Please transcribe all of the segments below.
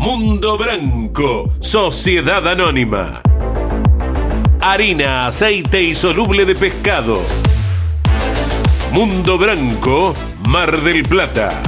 Mundo Branco, Sociedad Anónima. Harina, aceite y soluble de pescado. Mundo Branco, Mar del Plata.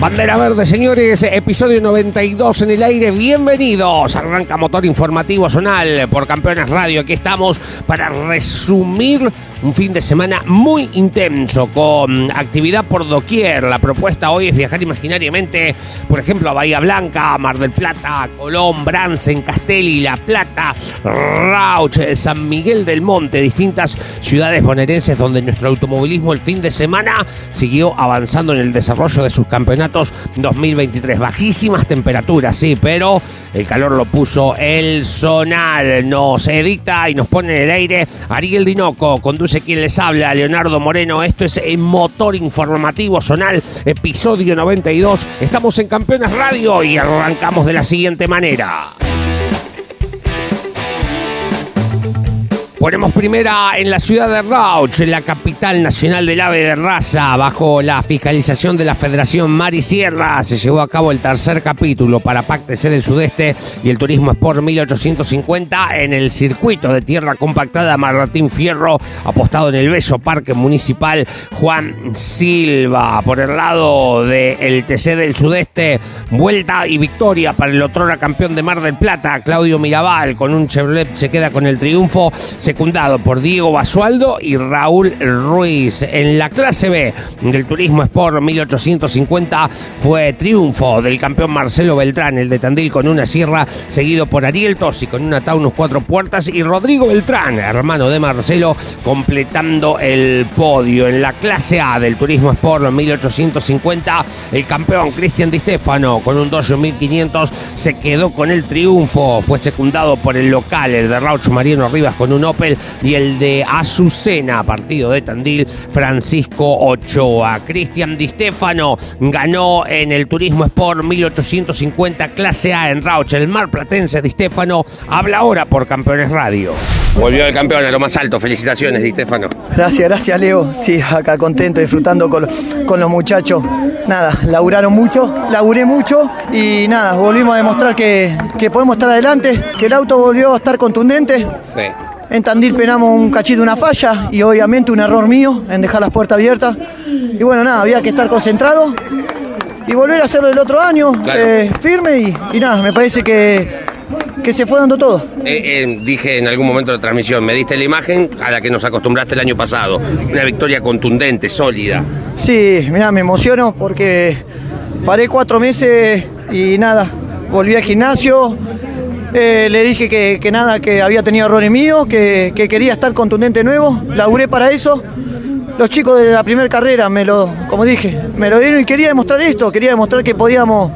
Bandera Verde, señores, episodio 92 en el aire. Bienvenidos. Arranca Motor Informativo Zonal por Campeones Radio. Aquí estamos para resumir un fin de semana muy intenso con actividad por doquier. La propuesta hoy es viajar imaginariamente, por ejemplo, a Bahía Blanca, Mar del Plata, Colón, Bransen, Castelli, La Plata, Rauch, San Miguel del Monte, distintas ciudades bonaerenses donde nuestro automovilismo el fin de semana siguió avanzando en el desarrollo de sus campeonatos 2023. Bajísimas temperaturas, sí, pero el calor lo puso el zonal. Nos edita y nos pone en el aire Ariel Dinoco. Conduce quien les habla, Leonardo Moreno. Esto es el Motor Informativo Zonal, episodio 92. Estamos en Campeones Radio y arrancamos de la siguiente manera. Ponemos primera en la ciudad de Rauch, en la capital nacional del ave de raza, bajo la fiscalización de la Federación Mar y Sierra. Se llevó a cabo el tercer capítulo para Pacte del Sudeste y el Turismo Sport 1850 en el circuito de tierra compactada Martín Fierro, apostado en el bello Parque Municipal Juan Silva. Por el lado del TC del Sudeste, vuelta y victoria para el otrora campeón de Mar del Plata, Claudio Mirabal, con un Chevrolet se queda con el triunfo secundado por Diego Basualdo y Raúl Ruiz. En la clase B del Turismo Sport 1850 fue triunfo del campeón Marcelo Beltrán, el de Tandil con una sierra, seguido por Ariel Tosi con una Taunus cuatro puertas y Rodrigo Beltrán, hermano de Marcelo, completando el podio. En la clase A del Turismo Sport 1850, el campeón Cristian Di Stefano con un Dodge 1500 se quedó con el triunfo. Fue secundado por el local, el de Rauch Mariano Rivas con un Y el de Azucena, partido de Tandil, Francisco Ochoa. Cristian Di Stefano ganó en el Turismo Sport 1850 clase A en Rauch. El mar platense Di Stefano habla ahora por Campeones Radio. Volvió el campeón a lo más alto. Felicitaciones, Di Stefano. Gracias, gracias Leo. Sí, acá contento, disfrutando con, con los muchachos. Nada, laburaron mucho, laburé mucho y nada, volvimos a demostrar que, que podemos estar adelante, que el auto volvió a estar contundente. Sí. En Tandil penamos un cachito, una falla y obviamente un error mío en dejar las puertas abiertas. Y bueno, nada, había que estar concentrado y volver a hacerlo el otro año, Claro. eh, firme y, y nada, me parece que, que se fue dando todo. Eh, eh, dije en algún momento de la transmisión, me diste la imagen a la que nos acostumbraste el año pasado. Una victoria contundente, sólida. Sí, mira, me emociono porque paré cuatro meses y nada, volví al gimnasio. Eh, le dije que, que nada, que había tenido errores míos, que, que quería estar contundente de nuevo. Laburé para eso. Los chicos de la primera carrera me lo, como dije, me lo dieron y quería demostrar esto, quería demostrar que podíamos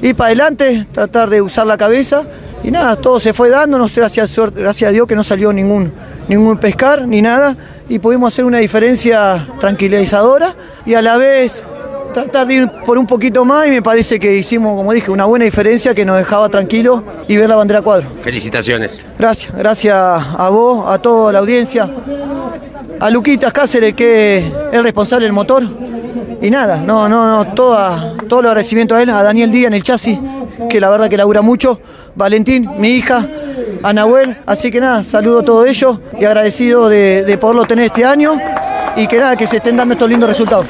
ir para adelante, tratar de usar la cabeza. Y nada, todo se fue dando, no sé, gracias, gracias a Dios que no salió ningún, ningún pescar ni nada. Y pudimos hacer una diferencia tranquilizadora y a la vez tratar de ir por un poquito más y me parece que hicimos, como dije, una buena diferencia que nos dejaba tranquilos y ver la bandera cuadro. Felicitaciones. Gracias, gracias a vos, a toda la audiencia, a Luquitas Cáceres que es el responsable del motor. Y nada, no, no, no, toda, todo el agradecimiento a él, a Daniel Díaz en el chasis, que la verdad que labura mucho, Valentín, mi hija, a Nahuel, así que nada, saludo a todos ellos y agradecido de, de poderlo tener este año y que nada, que se estén dando estos lindos resultados.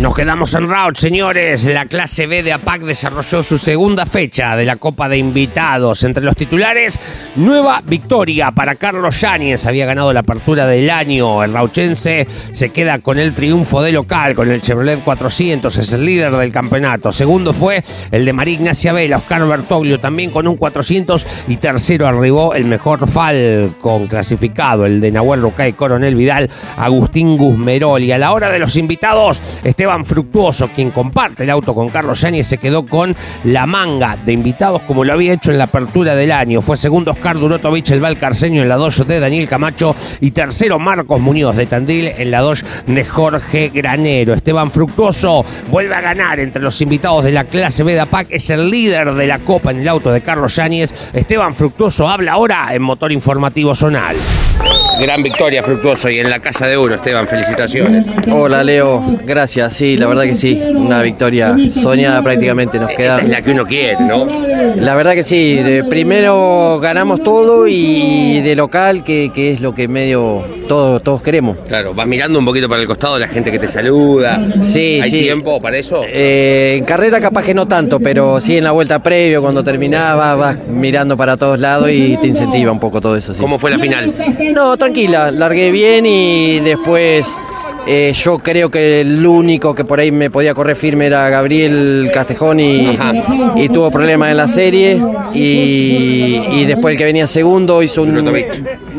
Nos quedamos en route, señores. La clase B de APAC desarrolló su segunda fecha de la Copa de Invitados. Entre los titulares, nueva victoria para Carlos Yáñez. Había ganado la apertura del año. El rauchense se queda con el triunfo de local, con el Chevrolet 400. Es el líder del campeonato. Segundo fue el de María Ignacia Vela, Oscar Bertoglio, también con un 400. Y tercero arribó el mejor Falcon clasificado, el de Nahuel Rucay Coronel Vidal, Agustín Guzmerol. Y a la hora de los invitados, Esteban Fructuoso, quien comparte el auto con Carlos Yáñez, se quedó con la manga de invitados como lo había hecho en la apertura del año. Fue segundo Oscar Durotovich, el Valcarceño en la 2 de Daniel Camacho y tercero Marcos Muñoz de Tandil en la 2 de Jorge Granero. Esteban Fructuoso vuelve a ganar entre los invitados de la clase B de APAC, es el líder de la Copa en el auto de Carlos Yáñez. Esteban Fructuoso habla ahora en Motor Informativo Zonal. Gran victoria, Fructuoso, y en la casa de uno, Esteban, felicitaciones. Hola Leo, gracias, sí, la verdad que sí, una victoria soñada prácticamente nos queda. Esta es la que uno quiere, ¿no? La verdad que sí, primero ganamos todo y de local, que, que es lo que medio todo, todos queremos. Claro, vas mirando un poquito para el costado la gente que te saluda. Sí, ¿Hay sí. tiempo para eso? Eh, en carrera capaz que no tanto, pero sí en la vuelta previo, cuando terminaba, vas mirando para todos lados y te incentiva un poco todo eso. Sí. ¿Cómo fue la final? No, tranquila, largué bien y después eh, yo creo que el único que por ahí me podía correr firme era Gabriel Castejón y, tuvo problemas en la serie y, y después el que venía segundo hizo un...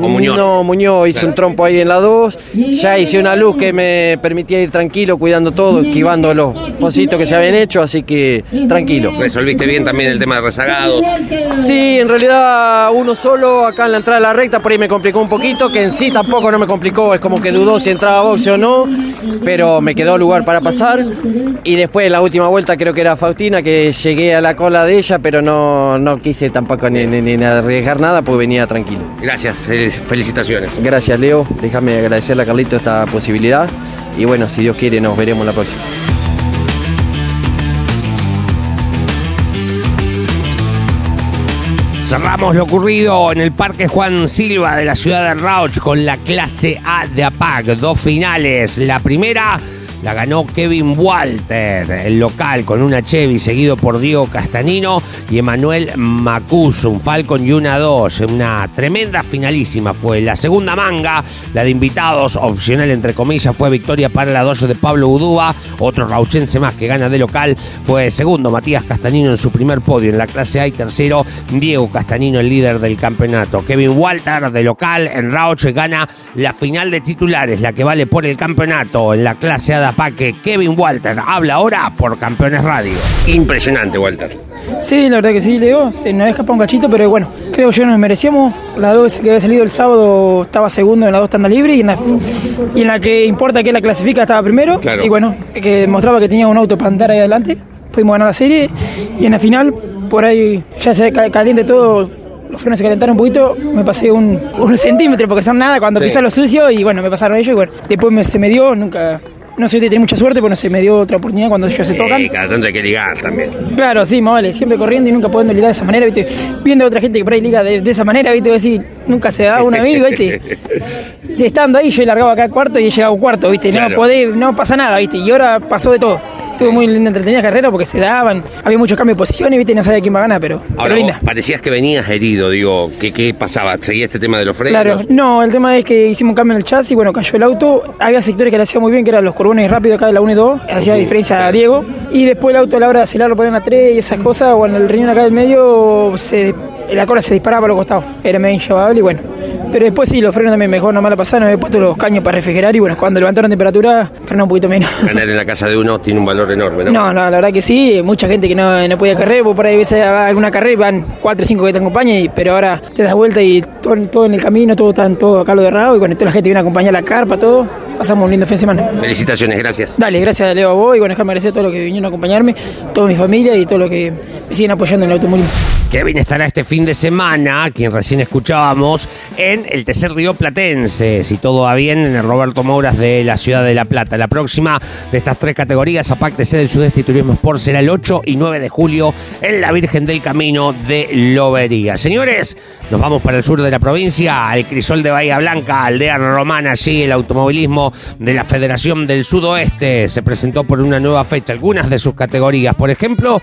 O Muñoz. No, Muñoz hizo un trompo ahí en la 2, ya hice una luz que me permitía ir tranquilo, cuidando todo, esquivando los positos que se habían hecho, así que tranquilo. Resolviste bien también el tema de rezagados. Sí, en realidad uno solo acá en la entrada de la recta por ahí me complicó un poquito, que en sí tampoco no me complicó, es como que dudó si entraba boxe o no, pero me quedó lugar para pasar. Y después en la última vuelta creo que era Faustina, que llegué a la cola de ella, pero no, no quise tampoco ni, ni- ni arriesgar nada, pues venía tranquilo. Gracias, fel- felicitaciones. Gracias Leo, déjame agradecerle a Carlito esta posibilidad y bueno, si Dios quiere nos veremos la próxima. Cerramos lo ocurrido en el Parque Juan Silva de la ciudad de Rauch con la clase A de APAC. Dos finales. La primera la ganó Kevin Walter, el local, con una Chevy, seguido por Diego Castanino y Emanuel Macus, un Falcon y una 2. Una tremenda finalísima fue. La segunda manga, la de invitados, opcional entre comillas, fue victoria para la 2 de Pablo Udúa. Otro rauchense más que gana de local fue segundo Matías Castanino en su primer podio en la clase A y tercero Diego Castanino, el líder del campeonato. Kevin Walter de local en Rauch gana la final de titulares, la que vale por el campeonato en la clase A de Apaque. Kevin Walter habla ahora por Campeones Radio. Impresionante, Walter. Sí, la verdad que sí, Leo. Se nos escapa un cachito, pero bueno, creo que yo nos merecíamos. La dos que había salido el sábado estaba segundo en la dos tanda libre y en la, y en la que importa que la clasifica estaba primero. Claro. Y bueno, que demostraba que tenía un auto para andar ahí adelante. Pudimos ganar la serie y en la final, por ahí ya se ca- caliente todo. Los frenos se calentaron un poquito, me pasé un, un centímetro porque son nada cuando Sí. pisas lo sucio y bueno, me pasaron ellos y bueno, después me- se me dio, nunca, no sé si tenía mucha suerte, pero no se me dio otra oportunidad cuando ellos se tocan. Eh, cada tanto hay que ligar también. Claro, sí, más vale, siempre corriendo y nunca podendo ligar de esa manera, ¿viste? Viendo a otra gente que por ahí liga de, de esa manera, ¿viste? Decir, nunca se da un amigo, ¿viste? Y estando ahí, yo largaba acá cuarto y he llegado cuarto, ¿viste? Claro. No podé, no pasa nada, ¿viste? Y ahora pasó de todo. Estuvo muy linda, entretenida carrera porque se daban, había muchos cambios de posiciones, ¿viste? No sabía quién va a ganar, pero, Ahora, pero vos linda. parecías que venías herido, digo, ¿qué, qué pasaba? ¿Seguía este tema de los frenos? Claro, no, el tema es que hicimos un cambio en el chasis, bueno, cayó el auto, había sectores que le hacía muy bien, que eran los curbones rápidos acá de la 1 y 2, hacía diferencia a Diego, y después el auto a la hora de acelerar lo ponían a 3 y esas cosas, bueno, el riñón acá del medio, se, la cola se disparaba por los costados, era medio inllevable y bueno. Pero después sí, los frenos también mejor, no mala pasada, no había puesto los caños para refrigerar y bueno, cuando levantaron temperatura, frenó un poquito menos. Ganar en la casa de uno tiene un valor enorme, ¿no? No, no, la verdad que sí, mucha gente que no, no podía correr, vos por ahí ves a alguna carrera y van cuatro o cinco que te acompañan, y- pero ahora te das vuelta y todo, todo en el camino, todo está todo acá lo derrado y bueno, toda la gente viene a acompañar la carpa, todo, pasamos un lindo fin de semana. Felicitaciones, gracias. Dale, gracias Leo a vos y bueno, déjame agradecer a todos los que vinieron a acompañarme, toda mi familia y todo lo que me siguen apoyando en el automovilismo. Kevin estará este fin de semana, quien recién escuchábamos, en el tercer río Platense, si todo va bien, en el Roberto Mouras de la ciudad de La Plata. La próxima de estas tres categorías, APAC TC del Sudeste y Turismo Sport, será el 8 y 9 de julio en la Virgen del Camino de Lobería. Señores, nos vamos para el sur de la provincia, al Crisol de Bahía Blanca, aldea romana, allí el automovilismo de la Federación del Sudoeste se presentó por una nueva fecha algunas de sus categorías. Por ejemplo,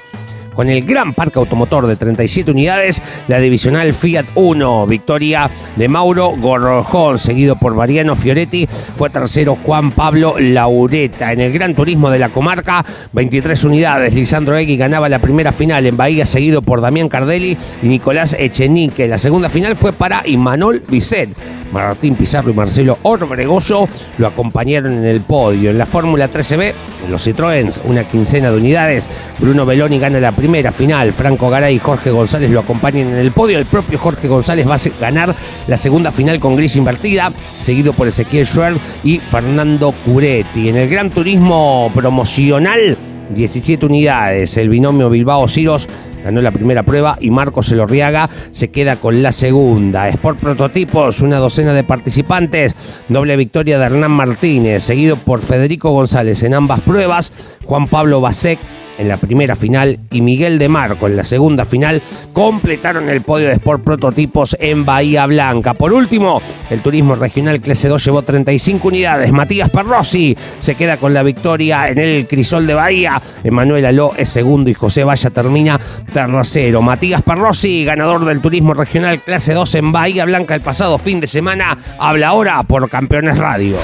con el gran parque automotor de 37 unidades, la divisional Fiat 1, victoria de Mauro Gorrojón, seguido por Mariano Fioretti, fue tercero Juan Pablo Laureta. En el Gran Turismo de la comarca, 23 unidades, Lisandro Egui ganaba la primera final en Bahía, seguido por Damián Cardelli y Nicolás Echenique. La segunda final fue para Imanol Bisset. Martín Pizarro y Marcelo Orbregoso lo acompañaron en el podio. En la Fórmula 13B, los Citroëns, una quincena de unidades. Bruno Beloni gana la primera final. Franco Garay y Jorge González lo acompañan en el podio. El propio Jorge González va a ganar la segunda final con gris invertida, seguido por Ezequiel Schwer y Fernando Curetti. En el Gran Turismo promocional, 17 unidades. El binomio Bilbao-Ciros ganó la primera prueba y Marcos Elorriaga se queda con la segunda. Sport Prototipos, una docena de participantes. Doble victoria de Hernán Martínez, seguido por Federico González en ambas pruebas. Juan Pablo Basek en la primera final y Miguel de Marco en la segunda final completaron el podio de Sport Prototipos en Bahía Blanca. Por último, el turismo regional Clase 2 llevó 35 unidades. Matías Perrossi se queda con la victoria en el Crisol de Bahía. Emanuel Aló es segundo y José Valla termina tercero. Matías Perrossi, ganador del turismo regional Clase 2 en Bahía Blanca el pasado fin de semana, habla ahora por Campeones Radio.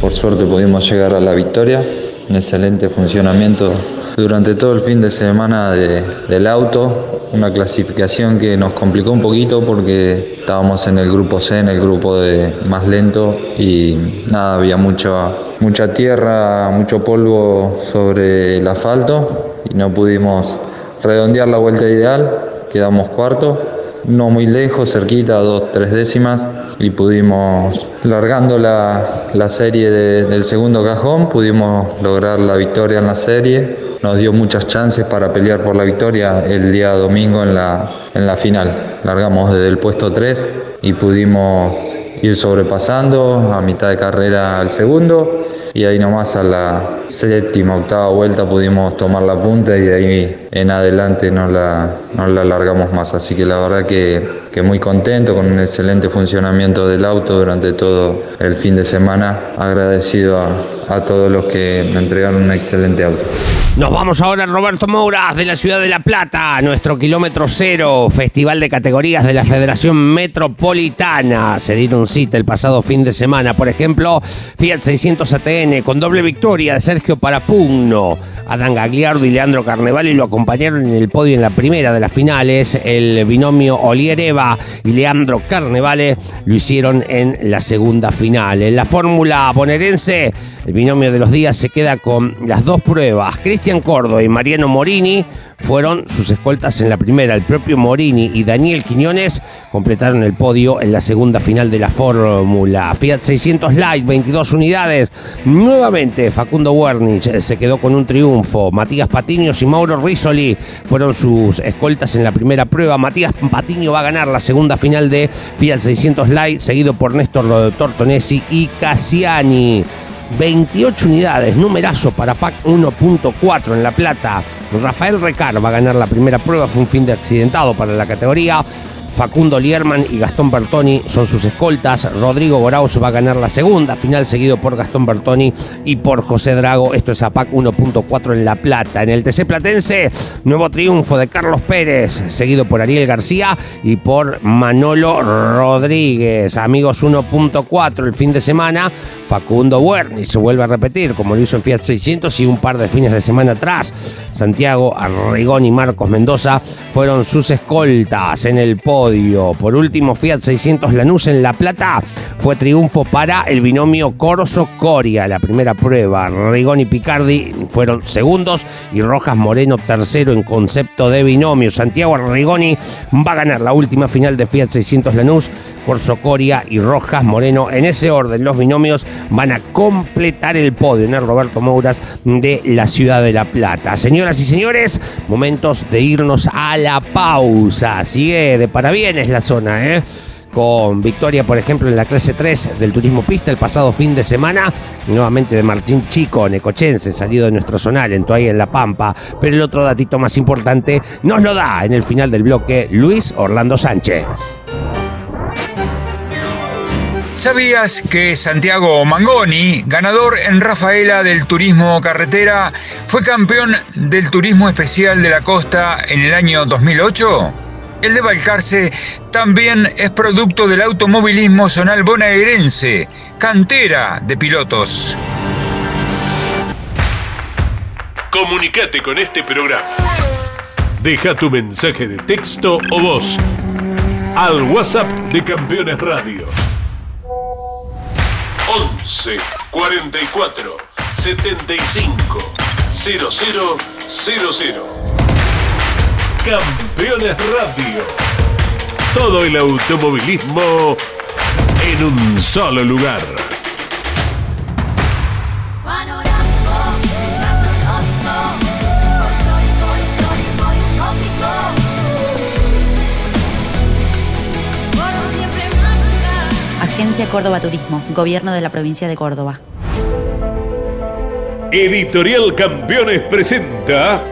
Por suerte pudimos llegar a la victoria. Un excelente funcionamiento durante todo el fin de semana del auto. Una clasificación que nos complicó un poquito porque estábamos en el grupo C, en el grupo de más lento y nada, había mucha, mucha tierra, mucho polvo sobre el asfalto y no pudimos redondear la vuelta ideal. Quedamos cuarto, no muy lejos, cerquita, dos, tres décimas y pudimos, largando la, la serie de- del segundo cajón, pudimos lograr la victoria en la serie. Nos dio muchas chances para pelear por la victoria el día domingo en la, en la final. Largamos desde el puesto 3 y pudimos ir sobrepasando a mitad de carrera al segundo y ahí nomás a la séptima, octava vuelta pudimos tomar la punta y de ahí en adelante no la, no la largamos más. Así que la verdad que, que muy contento con un excelente funcionamiento del auto durante todo el fin de semana. Agradecido a, a todos los que me entregaron un excelente auto. Nos vamos ahora a Roberto Mouras de la ciudad de La Plata, nuestro kilómetro cero, festival de categorías de la Federación Metropolitana. Se dieron cita el pasado fin de semana, por ejemplo, Fiat 600 Con doble victoria de Sergio Parapugno. Adán Gagliardo y Leandro Carnevale lo acompañaron en el podio en la primera de las finales. El binomio Olier Eva y Leandro Carnevale lo hicieron en la segunda final. En la fórmula bonaerense, el binomio de los días se queda con las dos pruebas. Cristian Córdoba y Mariano Morini fueron sus escoltas en la primera. El propio Morini y Daniel Quiñones completaron el podio en la segunda final de la fórmula. Fiat 600 Light, 22 unidades. Nuevamente Facundo Wernich se quedó con un triunfo. Matías Patiños y Mauro Risoli fueron sus escoltas en la primera prueba. Matías Patiño va a ganar la segunda final de Fiat 600 Light, seguido por Néstor Tortonesi y Cassiani. 28 unidades, numerazo para PAC 1.4 en La Plata. Rafael Recar va a ganar la primera prueba, fue un fin de accidentado para la categoría. Facundo Lierman y Gastón Bertoni son sus escoltas. Rodrigo Boraus va a ganar la segunda final, seguido por Gastón Bertoni y por José Drago. Esto es APAC 1.4 en La Plata. En el TC Platense, nuevo triunfo de Carlos Pérez, seguido por Ariel García y por Manolo Rodríguez. Amigos 1.4 el fin de semana. Facundo Werni se vuelve a repetir, como lo hizo en Fiat 600 y un par de fines de semana atrás. Santiago Arrigón y Marcos Mendoza fueron sus escoltas en el podio. Por último, Fiat 600 Lanús en La Plata fue triunfo para el binomio Corso-Coria. La primera prueba, Rigoni Picardi fueron segundos y Rojas Moreno tercero en concepto de binomio. Santiago Rigoni va a ganar la última final de Fiat 600 Lanús. Corso Coria y Rojas Moreno en ese orden. Los binomios van a completar el podio en el Roberto Mouras de la ciudad de La Plata. Señoras y señores, momentos de irnos a la pausa. Sigue de parabienes la zona, ¿eh? con victoria, por ejemplo, en la clase 3 del turismo pista el pasado fin de semana, nuevamente de Martín Chico, necochense, salido de nuestro zonal, en Toay en La Pampa, pero el otro datito más importante nos lo da en el final del bloque Luis Orlando Sánchez. ¿Sabías que Santiago Mangoni, ganador en Rafaela del Turismo Carretera, fue campeón del Turismo Especial de la Costa en el año 2008? El de Balcarce también es producto del automovilismo zonal bonaerense, cantera de pilotos. Comunicate con este programa. Deja tu mensaje de texto o voz al WhatsApp de Campeones Radio. 11 44 75 0000 Campeones Radio. Todo el automovilismo en un solo lugar. Agencia Córdoba Turismo, Gobierno de la Provincia de Córdoba. Editorial Campeones presenta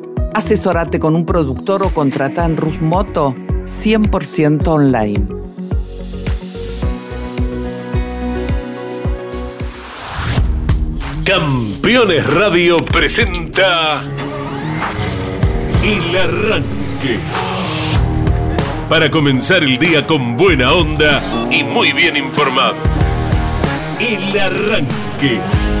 Asesórate con un productor o contrata en Rus Moto 100% online. Campeones Radio presenta El Arranque. Para comenzar el día con buena onda y muy bien informado. El Arranque.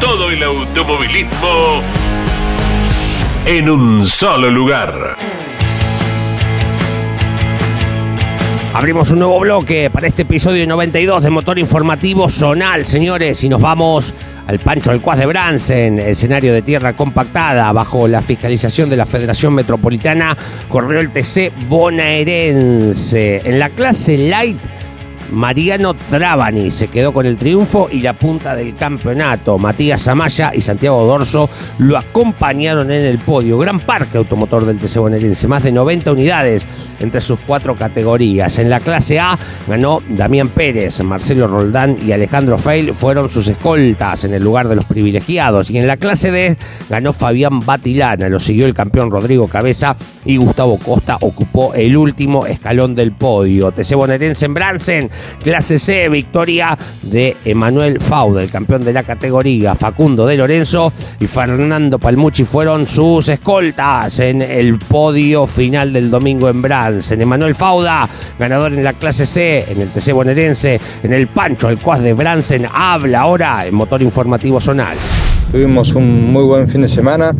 Todo el automovilismo en un solo lugar. Abrimos un nuevo bloque para este episodio 92 de Motor Informativo Zonal, señores, y nos vamos al Pancho del Cuas de Bransen, escenario de tierra compactada bajo la fiscalización de la Federación Metropolitana, corrió el TC bonaerense. En la clase Light, Mariano Trabani se quedó con el triunfo y la punta del campeonato. Matías Amaya y Santiago Dorso lo acompañaron en el podio. Gran parque automotor del TC más de 90 unidades entre sus cuatro categorías. En la clase A ganó Damián Pérez, Marcelo Roldán y Alejandro Feil fueron sus escoltas en el lugar de los privilegiados. Y en la clase D ganó Fabián Batilana, lo siguió el campeón Rodrigo Cabeza y Gustavo Costa ocupó el último escalón del podio. TC bonaerense en Bransen Clase C, victoria de Emanuel Fauda, el campeón de la categoría, Facundo de Lorenzo y Fernando Palmucci fueron sus escoltas en el podio final del domingo en Bransen. Emanuel Fauda, ganador en la clase C, en el TC bonaerense, en el Pancho Alcuaz de Bransen, habla ahora en motor informativo zonal. Tuvimos un muy buen fin de semana.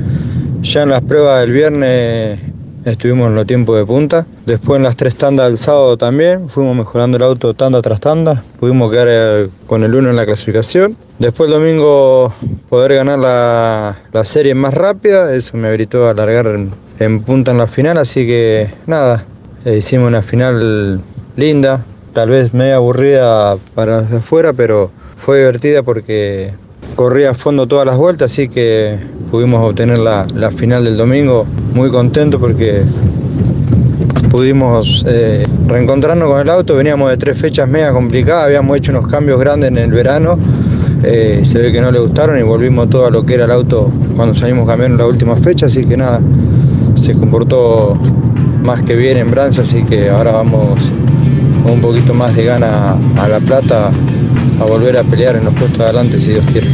Ya en las pruebas del viernes estuvimos en los tiempos de punta. Después en las tres tandas del sábado también. Fuimos mejorando el auto tanda tras tanda. Pudimos quedar eh, con el 1 en la clasificación. Después el domingo poder ganar la, la serie más rápida. Eso me habilitó a alargar en, punta en la final. Así que nada, eh, hicimos una final linda. Tal vez media aburrida para los de afuera, pero fue divertida porque corrí a fondo todas las vueltas, así que pudimos obtener la, final del domingo. Muy contento porque pudimos eh, reencontrarnos con el auto. Veníamos de tres fechas mega complicadas, habíamos hecho unos cambios grandes en el verano. eh, se ve que no le gustaron y volvimos todo a lo que era el auto cuando salimos cambiando la última fecha, así que nada, se comportó más que bien en Branza, así que ahora vamos con un poquito más de gana a La Plata a volver a pelear en los puestos de adelante si Dios quiere.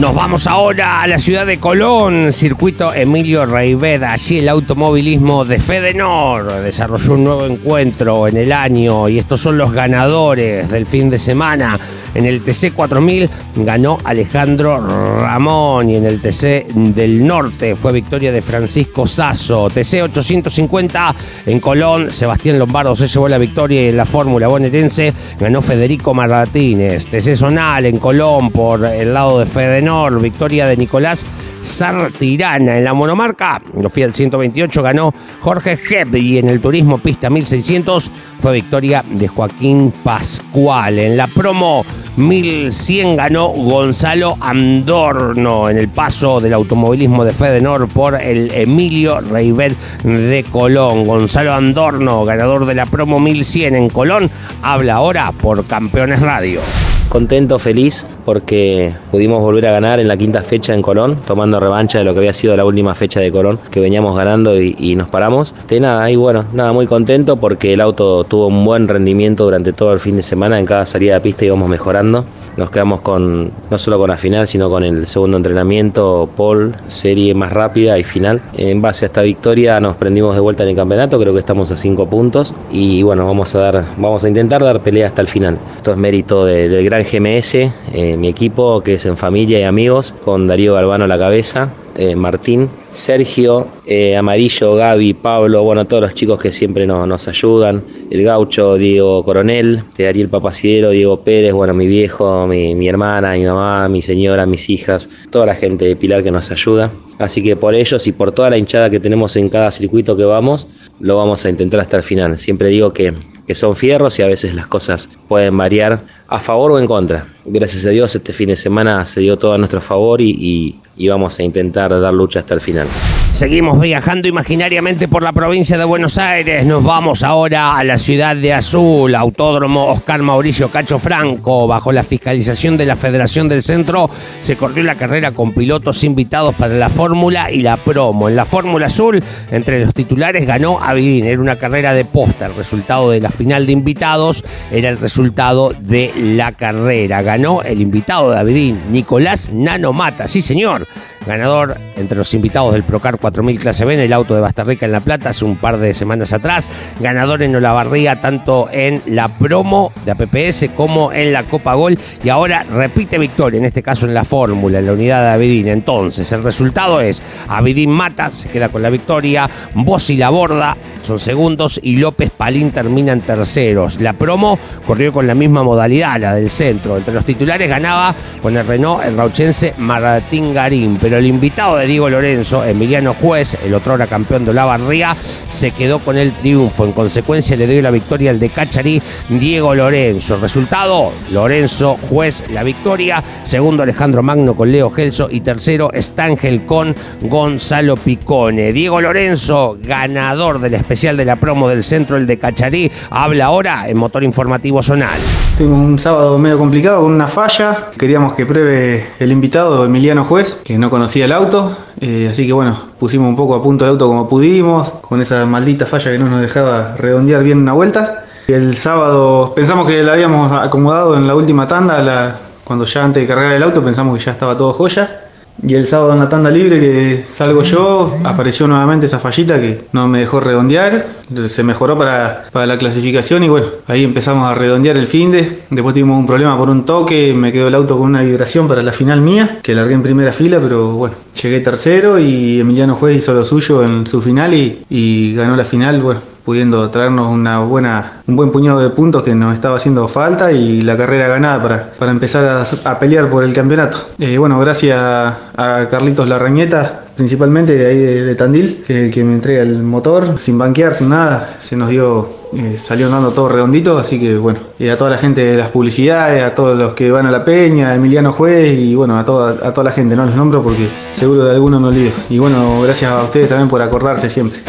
Nos vamos ahora a la ciudad de Colón, circuito Emilio Reibed. Allí el automovilismo de Fedenor desarrolló un nuevo encuentro en el año y estos son los ganadores del fin de semana. En el TC 4000 ganó Alejandro Ramón y en el TC del Norte fue victoria de Francisco Sasso. TC 850 en Colón, Sebastián Lombardo se llevó la victoria y en la Fórmula bonaerense ganó Federico Martínez. TC Zonal en Colón por el lado de Fedenor, victoria de Nicolás Sartirana. En la monomarca, Fiat 128 ganó Jorge Hebb y en el turismo pista 1600 fue victoria de Joaquín Pascual. En la promo 1100 ganó Gonzalo Andorno en el paso del automovilismo de Fedenor por el Emilio Reibel de Colón. Gonzalo Andorno, ganador de la promo 1100 en Colón, habla ahora por Campeones Radio. Contento, feliz, porque pudimos volver a ganar en la quinta fecha en Colón, tomando revancha de lo que había sido la última fecha de Colón, que veníamos ganando y, nos paramos. De nada, y bueno, nada, muy contento porque el auto tuvo un buen rendimiento durante todo el fin de semana, en cada salida de pista íbamos mejorando. Nos quedamos con, no solo con la final, sino con el segundo entrenamiento, pole, serie más rápida y final. En base a esta victoria nos prendimos de vuelta en el campeonato, creo que estamos a cinco puntos y bueno, vamos a dar, vamos a intentar dar pelea hasta el final. Esto es mérito de- del gran GMS, eh, mi equipo que es en familia y amigos, con Darío Galvano a la cabeza, eh, Martín, Sergio, eh, Amarillo, Gaby, Pablo, bueno, todos los chicos que siempre nos, ayudan, el gaucho, Diego Coronel, de Ariel Papaciero, Diego Pérez, bueno, mi viejo, mi, mi hermana, mi mamá, mi señora, mis hijas, toda la gente de Pilar que nos ayuda. Así que por ellos y por toda la hinchada que tenemos en cada circuito que vamos, lo vamos a intentar hasta el final. Siempre digo que, que son fierros y a veces las cosas pueden variar a favor o en contra. Gracias a Dios este fin de semana se dio todo a nuestro favor y, y- vamos a intentar dar lucha hasta el final. Seguimos viajando imaginariamente por la provincia de Buenos Aires. Nos vamos ahora a la ciudad de Azul, Autódromo Oscar Mauricio Cacho Franco. Bajo la fiscalización de la Federación del Centro, se corrió la carrera con pilotos invitados para la Fórmula y la Promo. En la Fórmula Azul, entre los titulares, ganó Avidín. Era una carrera de posta. El resultado de la final de invitados era el resultado de la carrera. Ganó el invitado de Avidín, Nicolás Nanomata. Sí, señor. Ganador entre los invitados del Procar 4000 Clase B en el auto de Bastarrica en La Plata hace un par de semanas atrás. Ganador en Olavarría tanto en la promo de APPS como en la Copa Gol. Y ahora repite victoria, en este caso en la fórmula, en la unidad de Avidín. Entonces, el resultado es Avidín Mata, se queda con la victoria. Bossi La Borda son segundos y López Palín terminan terceros. La promo corrió con la misma modalidad, la del centro. Entre los titulares ganaba con el Renault el rauchense Martín Garín, pero el invitado de Diego Lorenzo, Emiliano Juez, el otro hora campeón de Olavarría, se quedó con el triunfo. En consecuencia le dio la victoria al de Cacharí, Diego Lorenzo. Resultado, Lorenzo Juez la victoria. Segundo Alejandro Magno con Leo Gelso y tercero Stangel con Gonzalo Picone. Diego Lorenzo, ganador del especial de la promo del centro, el de Cacharí, habla ahora en Motor Informativo Zonal. Tuvimos un sábado medio complicado con una falla. Queríamos que pruebe el invitado, Emiliano Juez, que no conocía el auto. Eh, así que bueno, pusimos un poco a punto el auto como pudimos, con esa maldita falla que no nos dejaba redondear bien una vuelta. El sábado pensamos que la habíamos acomodado en la última tanda, cuando ya antes de cargar el auto pensamos que ya estaba todo joya. Y el sábado en la tanda libre que salgo yo, apareció nuevamente esa fallita que no me dejó redondear. Se mejoró para, para la clasificación y bueno, ahí empezamos a redondear el fin de. Después tuvimos un problema por un toque, me quedó el auto con una vibración para la final mía, que largué en primera fila, pero bueno, llegué tercero y Emiliano Juez hizo lo suyo en su final y, y ganó la final, bueno, pudiendo traernos una buena, un buen puñado de puntos que nos estaba haciendo falta y la carrera ganada para, para empezar a, a pelear por el campeonato. Eh, bueno, gracias a Carlitos Larrañeta, principalmente de ahí de, Tandil, que es el que me entrega el motor, sin banquear, sin nada, se nos dio, eh, salió andando todo redondito, así que bueno, y a toda la gente de las publicidades, a todos los que van a la peña, a Emiliano Juez y bueno, a toda, a toda la gente, no los nombro porque seguro de alguno me olvido. Y bueno, gracias a ustedes también por acordarse siempre.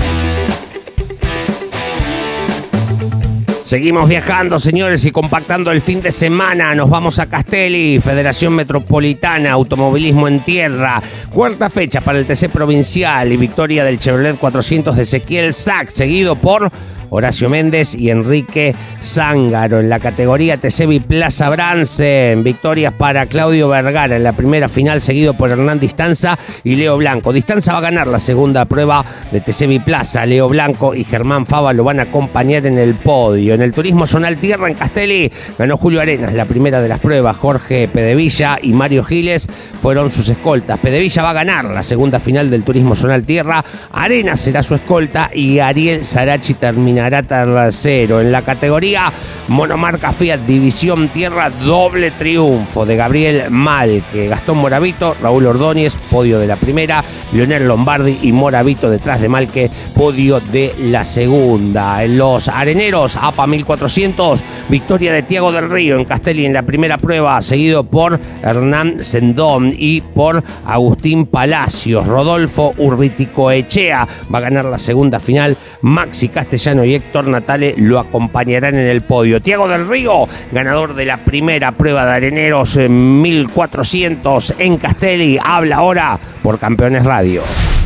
Seguimos viajando, señores, y compactando el fin de semana. Nos vamos a Castelli, Federación Metropolitana, Automovilismo en Tierra. Cuarta fecha para el TC Provincial y victoria del Chevrolet 400 de Ezequiel Sack, seguido por Horacio Méndez y Enrique Zángaro. En la categoría TC Biplaza Brance, victorias para Claudio Vergara en la primera final, seguido por Hernán Distanza y Leo Blanco. Distanza va a ganar la segunda prueba de TC Biplaza. Leo Blanco y Germán Fava lo van a acompañar en el podio. En el turismo zonal tierra en Castelli ganó Julio Arenas la primera de las pruebas. Jorge Pedevilla y Mario Giles fueron sus escoltas. Pedevilla va a ganar la segunda final del turismo zonal tierra. Arenas será su escolta y Ariel Sarachi terminará tercero. En la categoría monomarca Fiat División Tierra, doble triunfo de Gabriel Malque, Gastón Moravito, Raúl Ordóñez, podio de la primera, Leonel Lombardi y Moravito detrás de Malque, podio de la segunda. En los areneros, APA 1400, victoria de Tiago del Río en Castelli en la primera prueba, seguido por Hernán Sendón y por Agustín Palacios. Rodolfo Urriticoechea va a ganar la segunda final. Maxi Castellano y Héctor Natale lo acompañarán en el podio. Tiago del Río, ganador de la primera prueba de areneros en 1400 en Castelli, habla ahora por Campeones Radio.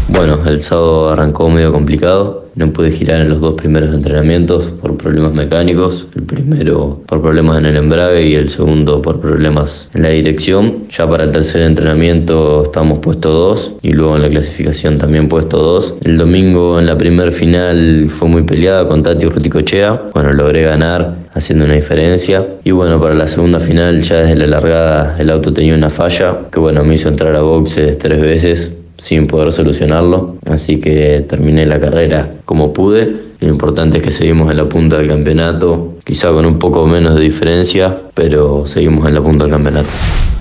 Bueno, el sábado arrancó medio complicado. No pude girar en los dos primeros entrenamientos por problemas mecánicos. El primero por problemas en el embrague y el segundo por problemas en la dirección. Ya para el tercer entrenamiento estamos puesto dos y luego en la clasificación también puesto dos. El domingo en la primer final fue muy peleada con Tati Urruticochea. Bueno, logré ganar haciendo una diferencia. Y bueno, para la segunda final ya desde la largada el auto tenía una falla que bueno, me hizo entrar a boxes tres veces sin poder solucionarlo. Así que terminé la carrera como pude. Lo importante es que seguimos en la punta del campeonato, quizá con un poco menos de diferencia, pero seguimos en la punta del campeonato.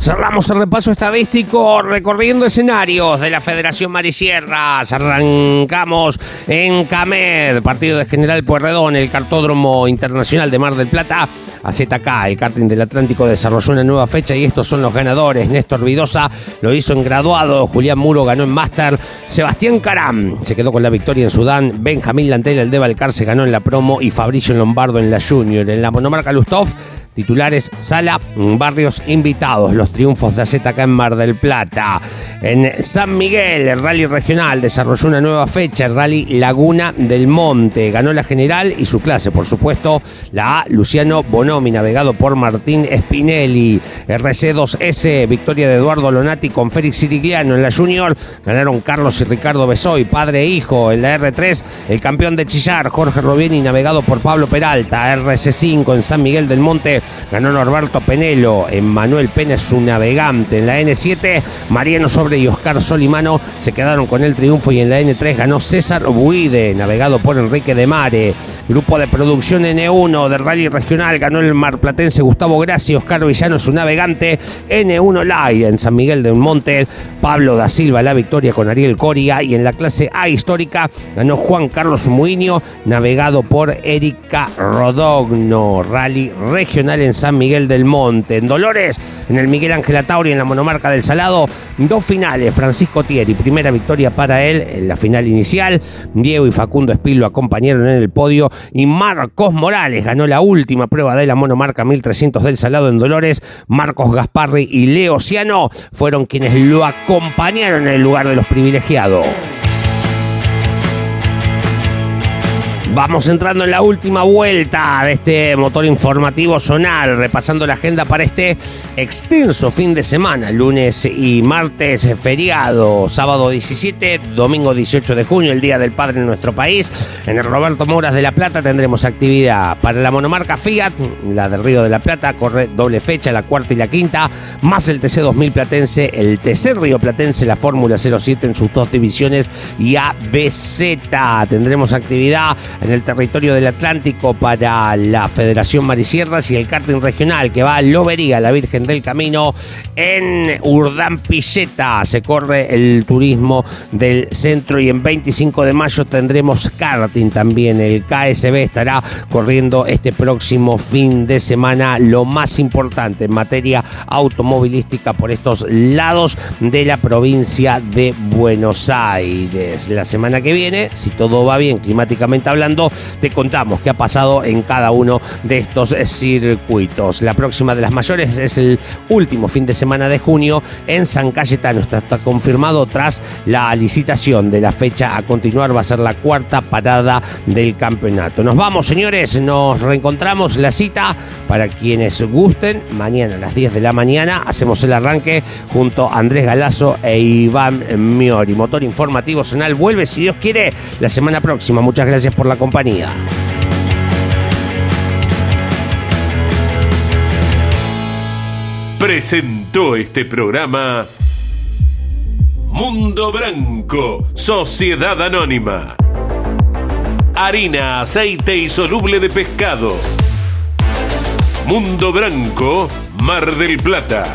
Cerramos el repaso estadístico recorriendo escenarios de la Federación Marisierras. Arrancamos en Camed, partido de General Pueyrredón, el cartódromo internacional de Mar del Plata. AZK, el karting del Atlántico desarrolló una nueva fecha y estos son los ganadores. Néstor Vidosa lo hizo en graduado, Julián Muro ganó en máster, Sebastián Caram se quedó con la victoria en Sudán, Benjamín Lantel, el de Balcar se ganó en la promo y Fabricio Lombardo en la junior. En la monomarca Lustov, titulares Sala, Barrios invitados, los triunfos de AZK en Mar del Plata. En San Miguel, el rally regional desarrolló una nueva fecha, el rally Laguna del Monte. Ganó la general y su clase, por supuesto, la A, Luciano Bonomi, navegado por Martín Spinelli. RC2S, victoria de Eduardo Lonati con Félix Sirigliano en la Junior. Ganaron Carlos y Ricardo Besoy, padre e hijo. En la R3, el campeón de Chillar, Jorge Robieni, navegado por Pablo Peralta. RC5 en San Miguel del Monte, ganó Norberto Penelo. En Manuel Pena su navegante. En la N7, Mariano Sobre y Oscar Solimano se quedaron con el triunfo. Y en la N3 ganó César Buide, navegado por Enrique de Mare. Grupo de producción N1 del Rally Regional ganó el marplatense Gustavo Graci, Oscar Villano su navegante. N1 Live en San Miguel del Monte, Pablo da Silva la victoria con Ariel Coria. Y en la clase A histórica ganó Juan Carlos Muiño, navegado por Erika Rodogno. Rally Regional en San Miguel del Monte. En Dolores, en el Miguel Miguel Atauri en la monomarca del Salado. Dos finales, Francisco Thierry, primera victoria para él en la final inicial. Diego y Facundo Espil lo acompañaron en el podio y Marcos Morales ganó la última prueba de la monomarca 1300 del Salado en Dolores. Marcos Gasparri y Leo Ciano fueron quienes lo acompañaron en el lugar de los privilegiados. Vamos entrando en la última vuelta de este motor informativo zonal, repasando la agenda para este extenso fin de semana, lunes y martes feriado, sábado 17, domingo 18 de junio, el Día del Padre en nuestro país. En el Roberto Moras de La Plata tendremos actividad para la monomarca Fiat, la del Río de la Plata, corre doble fecha, la cuarta y la quinta, más el TC 2000 Platense, el TC Río Platense, la Fórmula 07 en sus dos divisiones y ABZ. Tendremos actividad en el territorio del Atlántico para la Federación Marisierras y el karting regional que va a Lobería, la Virgen del Camino, en Urdán Pilleta. Se corre el turismo del centro y en 25 de mayo tendremos karting también. El KSB estará corriendo este próximo fin de semana lo más importante en materia automovilística por estos lados de la provincia de Buenos Aires. La semana que viene, si todo va bien climáticamente hablando, te contamos qué ha pasado en cada uno de estos circuitos. La próxima de las mayores es el último fin de semana de junio en San Cayetano. Está, confirmado tras la licitación de la fecha a continuar. Va a ser la cuarta parada del campeonato. Nos vamos, señores. Nos reencontramos la cita para quienes gusten. Mañana a las 10 de la mañana hacemos el arranque junto a Andrés Galazo e Iván Miori. Motor informativo Zonal vuelve, si Dios quiere, la semana próxima. Muchas gracias por la compañía. Presentó este programa Mundo Branco, Sociedad Anónima. Harina, aceite y soluble de pescado. Mundo Branco, Mar del Plata.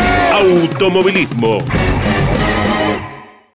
automovilismo.